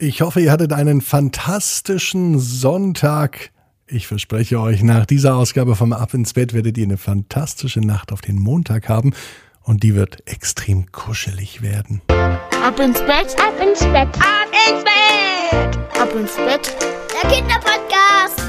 Ich hoffe, ihr hattet einen fantastischen Sonntag. Ich verspreche euch, nach dieser Ausgabe vom Ab ins Bett werdet ihr eine fantastische Nacht auf den Montag haben und die wird extrem kuschelig werden. Ab ins Bett, ab ins Bett, ab ins Bett, ab ins Bett. Der Kinderpodcast.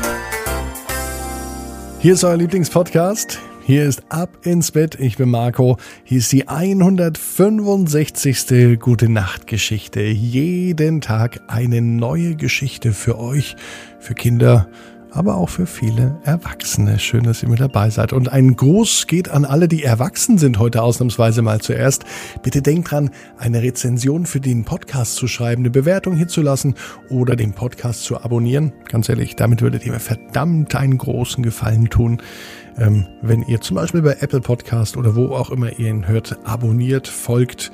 Hier ist euer Lieblingspodcast. Hier ist Ab ins Bett. Ich bin Marco. Hier ist die 165. Gute Nacht Geschichte. Jeden Tag eine neue Geschichte für euch, für Kinder aber auch für viele Erwachsene. Schön, dass ihr mit dabei seid. Und ein Gruß geht an alle, die erwachsen sind, heute ausnahmsweise mal zuerst. Bitte denkt dran, eine Rezension für den Podcast zu schreiben, eine Bewertung hinzulassen oder den Podcast zu abonnieren. Ganz ehrlich, damit würdet ihr mir verdammt einen großen Gefallen tun. Ähm, wenn ihr zum Beispiel bei Apple Podcast oder wo auch immer ihr ihn hört, abonniert, folgt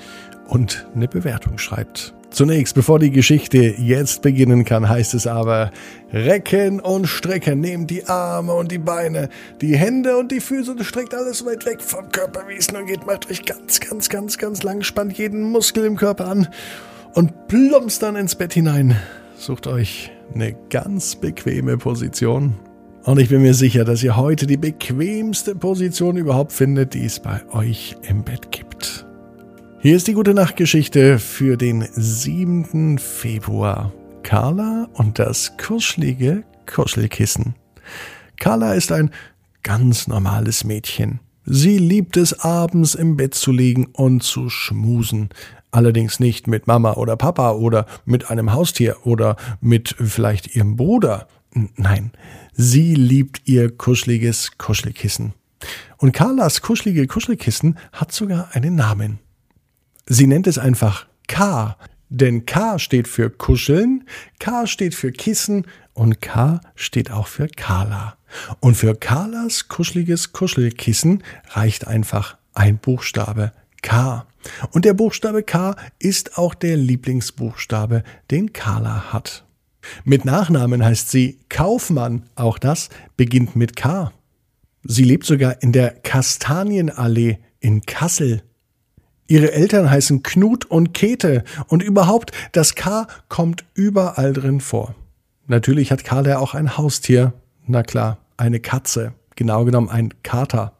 und eine Bewertung schreibt. Zunächst, bevor die Geschichte jetzt beginnen kann, heißt es aber, recken und strecken, nehmt die Arme und die Beine, die Hände und die Füße und streckt alles weit weg vom Körper, wie es nur geht, macht euch ganz, ganz, ganz, ganz lang, spannt jeden Muskel im Körper an und plumpst dann ins Bett hinein. Sucht euch eine ganz bequeme Position. Und ich bin mir sicher, dass ihr heute die bequemste Position überhaupt findet, die es bei euch im Bett gibt. Hier ist die gute Nachtgeschichte für den 7. Februar. Carla und das kuschelige Kuschelkissen. Carla ist ein ganz normales Mädchen. Sie liebt es, abends im Bett zu liegen und zu schmusen. Allerdings nicht mit Mama oder Papa oder mit einem Haustier oder mit vielleicht ihrem Bruder. Nein, sie liebt ihr kuscheliges Kuschelkissen. Und Carlas kuschelige Kuschelkissen hat sogar einen Namen. Sie nennt es einfach K, denn K steht für Kuscheln, K steht für Kissen und K steht auch für Carla. Und für Carlas kuscheliges Kuschelkissen reicht einfach ein Buchstabe K. Und der Buchstabe K ist auch der Lieblingsbuchstabe, den Carla hat. Mit Nachnamen heißt sie Kaufmann, auch das beginnt mit K. Sie lebt sogar in der Kastanienallee in Kassel. Ihre Eltern heißen Knut und Käthe und überhaupt, das K kommt überall drin vor. Natürlich hat Karl ja auch ein Haustier. Na klar, eine Katze. Genau genommen ein Kater.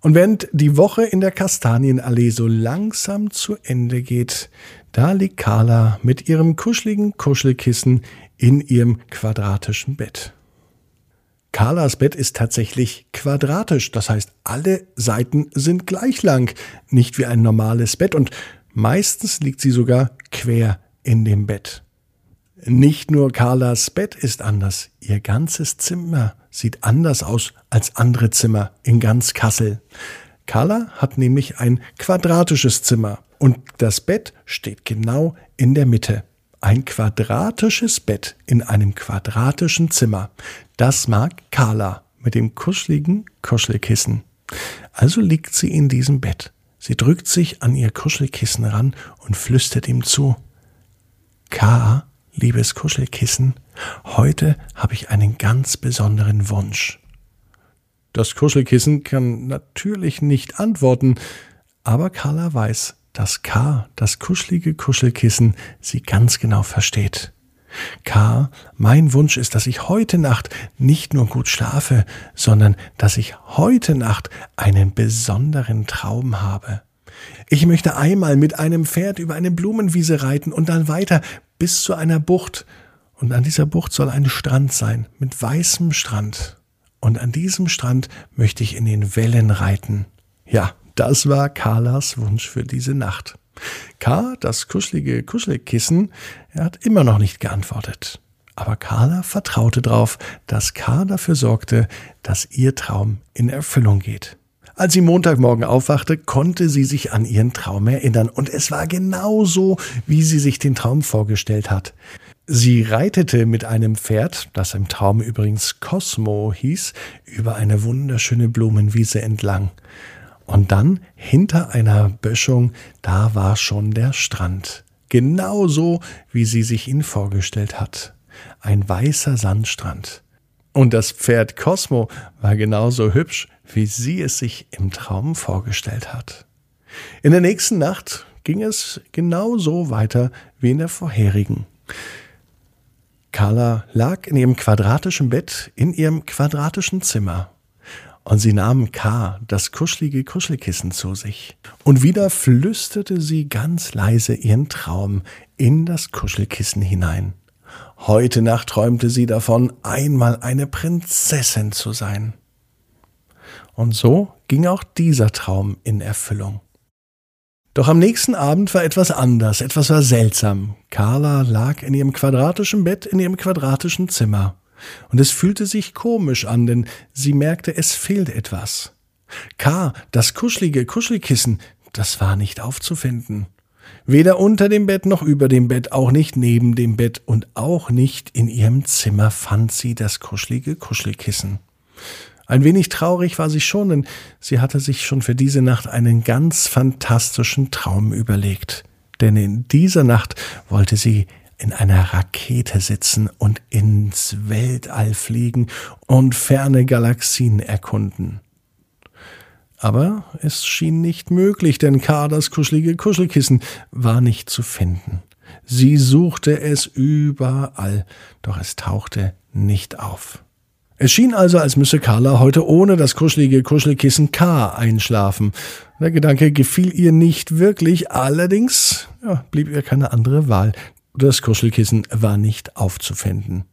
Und während die Woche in der Kastanienallee so langsam zu Ende geht, da liegt Carla mit ihrem kuscheligen Kuschelkissen in ihrem quadratischen Bett. Carlas Bett ist tatsächlich quadratisch, das heißt, alle Seiten sind gleich lang, nicht wie ein normales Bett und meistens liegt sie sogar quer in dem Bett. Nicht nur Carlas Bett ist anders, ihr ganzes Zimmer sieht anders aus als andere Zimmer in ganz Kassel. Carla hat nämlich ein quadratisches Zimmer und das Bett steht genau in der Mitte. Ein quadratisches Bett in einem quadratischen Zimmer. Das mag Carla mit dem kuscheligen Kuschelkissen. Also liegt sie in diesem Bett. Sie drückt sich an ihr Kuschelkissen ran und flüstert ihm zu. K, liebes Kuschelkissen, heute habe ich einen ganz besonderen Wunsch. Das Kuschelkissen kann natürlich nicht antworten, aber Carla weiß, dass K, das kuschelige Kuschelkissen, sie ganz genau versteht. K, mein Wunsch ist, dass ich heute Nacht nicht nur gut schlafe, sondern dass ich heute Nacht einen besonderen Traum habe. Ich möchte einmal mit einem Pferd über eine Blumenwiese reiten und dann weiter bis zu einer Bucht. Und an dieser Bucht soll ein Strand sein, mit weißem Strand. Und an diesem Strand möchte ich in den Wellen reiten. Ja, das war Carlas Wunsch für diese Nacht. K, das kuschelige Kuschelkissen, er hat immer noch nicht geantwortet. Aber Carla vertraute darauf, dass K dafür sorgte, dass ihr Traum in Erfüllung geht. Als sie Montagmorgen aufwachte, konnte sie sich an ihren Traum erinnern, und es war genau so, wie sie sich den Traum vorgestellt hat. Sie reitete mit einem Pferd, das im Traum übrigens Cosmo hieß, über eine wunderschöne Blumenwiese entlang. Und dann hinter einer Böschung, da war schon der Strand. Genauso, wie sie sich ihn vorgestellt hat. Ein weißer Sandstrand. Und das Pferd Cosmo war genauso hübsch, wie sie es sich im Traum vorgestellt hat. In der nächsten Nacht ging es genauso weiter wie in der vorherigen. Carla lag in ihrem quadratischen Bett in ihrem quadratischen Zimmer. Und sie nahm K, das kuschelige Kuschelkissen, zu sich. Und wieder flüsterte sie ganz leise ihren Traum in das Kuschelkissen hinein. Heute Nacht träumte sie davon, einmal eine Prinzessin zu sein. Und so ging auch dieser Traum in Erfüllung. Doch am nächsten Abend war etwas anders, etwas war seltsam. Carla lag in ihrem quadratischen Bett in ihrem quadratischen Zimmer. Und es fühlte sich komisch an, denn sie merkte, es fehlt etwas. K, das kuschelige Kuschelkissen, das war nicht aufzufinden. Weder unter dem Bett noch über dem Bett, auch nicht neben dem Bett und auch nicht in ihrem Zimmer fand sie das kuschelige Kuschelkissen. Ein wenig traurig war sie schon, denn sie hatte sich schon für diese Nacht einen ganz fantastischen Traum überlegt. Denn in dieser Nacht wollte sie in einer Rakete sitzen und ins Weltall fliegen und ferne Galaxien erkunden. Aber es schien nicht möglich, denn Kadas kuschelige Kuschelkissen war nicht zu finden. Sie suchte es überall, doch es tauchte nicht auf. Es schien also, als müsse Carla heute ohne das kuschelige Kuschelkissen K einschlafen. Der Gedanke gefiel ihr nicht wirklich, allerdings ja, blieb ihr keine andere Wahl. Das Kuschelkissen war nicht aufzufinden.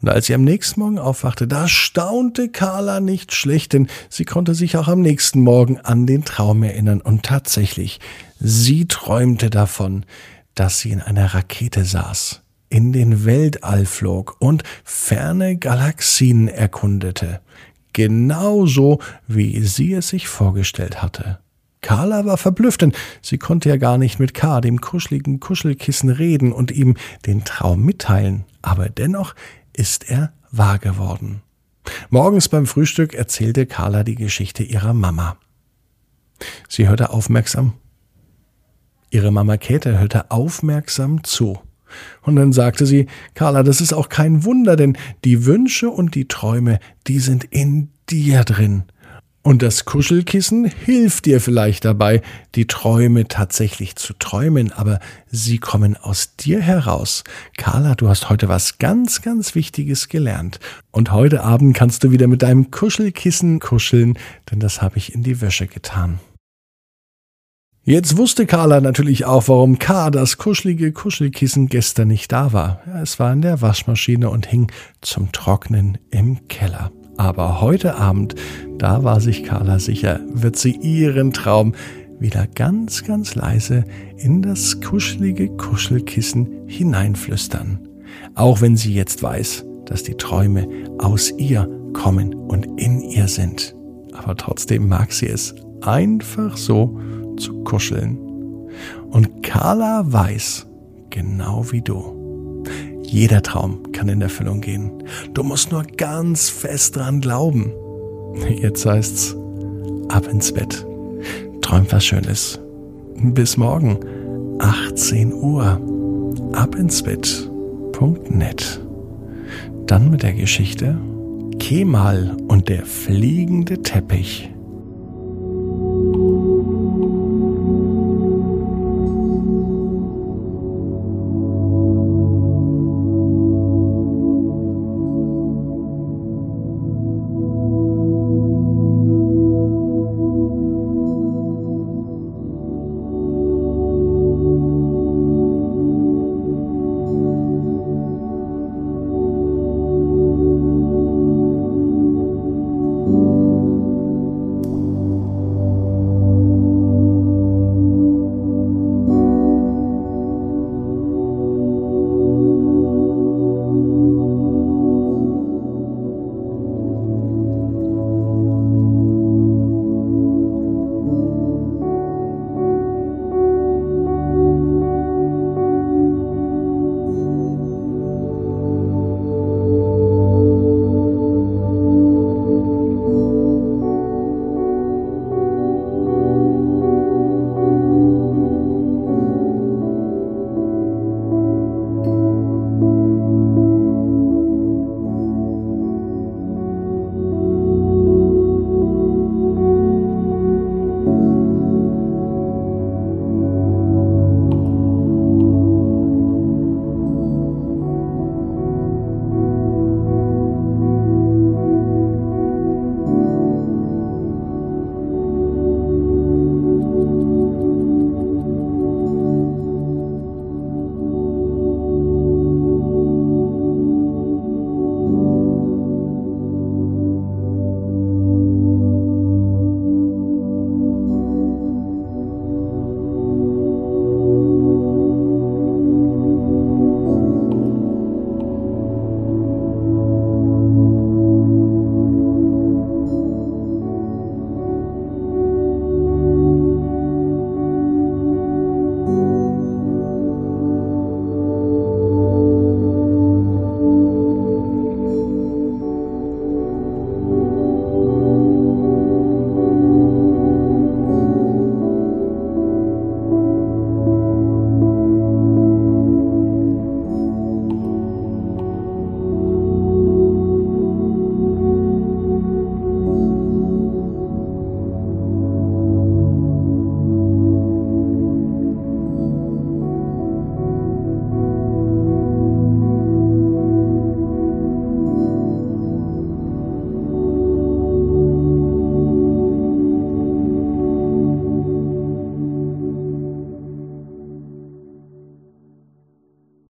Und als sie am nächsten Morgen aufwachte, da staunte Carla nicht schlecht, denn sie konnte sich auch am nächsten Morgen an den Traum erinnern. Und tatsächlich, sie träumte davon, dass sie in einer Rakete saß in den Weltall flog und ferne Galaxien erkundete, genauso wie sie es sich vorgestellt hatte. Carla war verblüfft, denn sie konnte ja gar nicht mit K, dem kuscheligen Kuschelkissen, reden und ihm den Traum mitteilen, aber dennoch ist er wahr geworden. Morgens beim Frühstück erzählte Carla die Geschichte ihrer Mama. Sie hörte aufmerksam. Ihre Mama Käthe hörte aufmerksam zu. Und dann sagte sie, Carla, das ist auch kein Wunder, denn die Wünsche und die Träume, die sind in dir drin. Und das Kuschelkissen hilft dir vielleicht dabei, die Träume tatsächlich zu träumen, aber sie kommen aus dir heraus. Carla, du hast heute was ganz, ganz Wichtiges gelernt. Und heute Abend kannst du wieder mit deinem Kuschelkissen kuscheln, denn das habe ich in die Wäsche getan. Jetzt wusste Carla natürlich auch, warum K, das kuschelige Kuschelkissen, gestern nicht da war. Es war in der Waschmaschine und hing zum Trocknen im Keller. Aber heute Abend, da war sich Carla sicher, wird sie ihren Traum wieder ganz, ganz leise in das kuschelige Kuschelkissen hineinflüstern. Auch wenn sie jetzt weiß, dass die Träume aus ihr kommen und in ihr sind. Aber trotzdem mag sie es einfach so, zu kuscheln. Und Carla weiß, genau wie du, jeder Traum kann in Erfüllung gehen. Du musst nur ganz fest dran glauben. Jetzt heißt's, ab ins Bett. Träumt was Schönes. Bis morgen, 18 Uhr. Ab ins Bett.net. Dann mit der Geschichte Kemal und der fliegende Teppich.